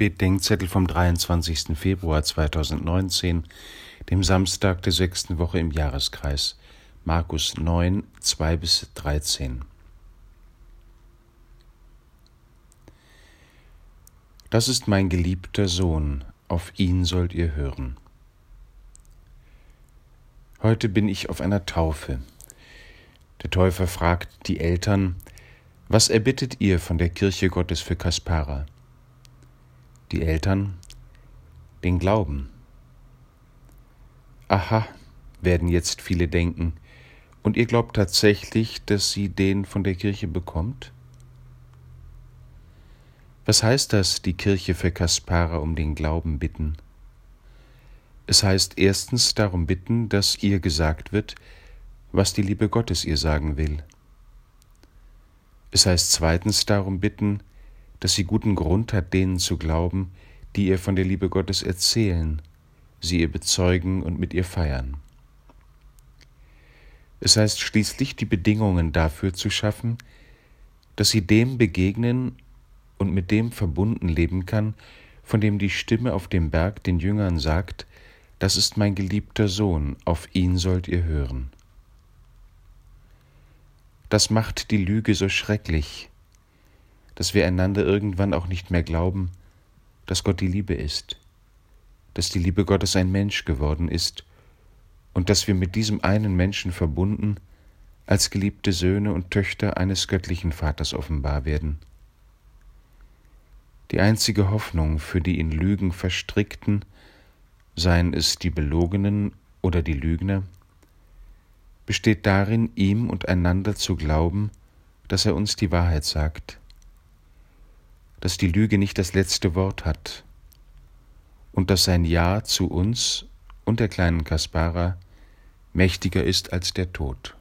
Tagesgebet-Denkzettel vom 23. Februar 2019, dem Samstag der sechsten Woche im Jahreskreis. Markus 9, 2 bis 13. Das ist mein geliebter Sohn, auf ihn sollt ihr hören. Heute bin ich auf einer Taufe. Der Täufer fragt die Eltern, was erbittet ihr von der Kirche Gottes für Kaspara? Die Eltern den Glauben. Aha, werden jetzt viele denken, und ihr glaubt tatsächlich, dass sie den von der Kirche bekommt? Was heißt das, die Kirche für Kaspara um den Glauben bitten? Es heißt erstens darum bitten, dass ihr gesagt wird, was die Liebe Gottes ihr sagen will. Es heißt zweitens darum bitten, dass sie guten Grund hat, denen zu glauben, die ihr von der Liebe Gottes erzählen, sie ihr bezeugen und mit ihr feiern. Es heißt schließlich, die Bedingungen dafür zu schaffen, dass sie dem begegnen und mit dem verbunden leben kann, von dem die Stimme auf dem Berg den Jüngern sagt, das ist mein geliebter Sohn, auf ihn sollt ihr hören. Das macht die Lüge so schrecklich, dass wir einander irgendwann auch nicht mehr glauben, dass Gott die Liebe ist, dass die Liebe Gottes ein Mensch geworden ist und dass wir mit diesem einen Menschen verbunden als geliebte Söhne und Töchter eines göttlichen Vaters offenbar werden. Die einzige Hoffnung für die in Lügen verstrickten, seien es die Belogenen oder die Lügner, besteht darin, ihm und einander zu glauben, dass er uns die Wahrheit sagt, dass die Lüge nicht das letzte Wort hat und dass sein Ja zu uns und der kleinen Kaspara mächtiger ist als der Tod.